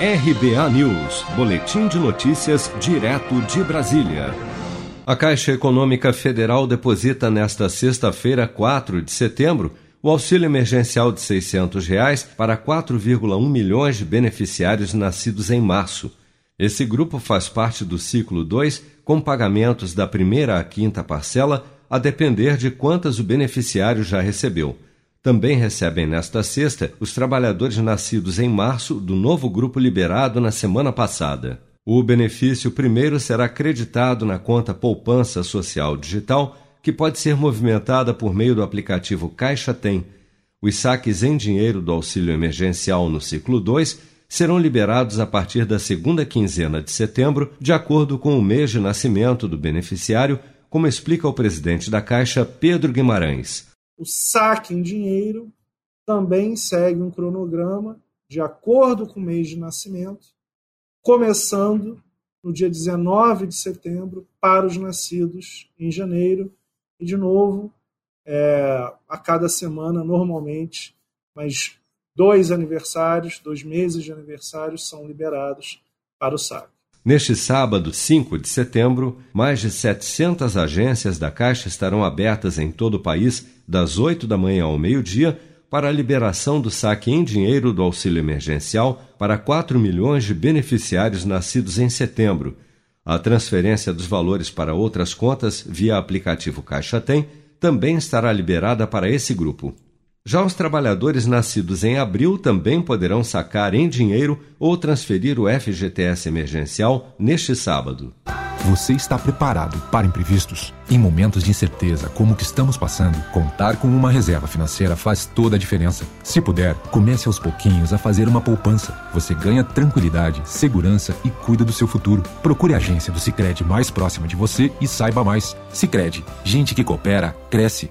RBA News, Boletim de Notícias, direto de Brasília. A Caixa Econômica Federal deposita nesta sexta-feira, 4 de setembro, o auxílio emergencial de 600 reais para 4,1 milhões de beneficiários nascidos em março. Esse grupo faz parte do ciclo 2, com pagamentos da primeira à quinta parcela, a depender de quantas o beneficiário já recebeu. Também recebem nesta sexta os trabalhadores nascidos em março do novo grupo liberado na semana passada. O benefício primeiro será creditado na conta Poupança Social Digital, que pode ser movimentada por meio do aplicativo Caixa Tem. Os saques em dinheiro do auxílio emergencial no ciclo 2 serão liberados a partir da segunda quinzena de setembro, de acordo com o mês de nascimento do beneficiário, como explica o presidente da Caixa, Pedro Guimarães. O saque em dinheiro também segue um cronograma de acordo com o mês de nascimento, começando no dia 19 de setembro para os nascidos em janeiro e, de novo, é, a cada semana, normalmente, mas dois aniversários, dois meses de aniversários são liberados para o saque. Neste sábado, 5 de setembro, mais de 700 agências da Caixa estarão abertas em todo o país, das 8 da manhã ao meio-dia, para a liberação do saque em dinheiro do auxílio emergencial para 4 milhões de beneficiários nascidos em setembro. A transferência dos valores para outras contas via aplicativo Caixa Tem também estará liberada para esse grupo. Já os trabalhadores nascidos em abril também poderão sacar em dinheiro ou transferir o FGTS emergencial neste sábado. Você está preparado para imprevistos? Em momentos de incerteza como o que estamos passando, contar com uma reserva financeira faz toda a diferença. Se puder, comece aos pouquinhos a fazer uma poupança. Você ganha tranquilidade, segurança e cuida do seu futuro. Procure a agência do Sicredi mais próxima de você e saiba mais. Sicredi, gente que coopera cresce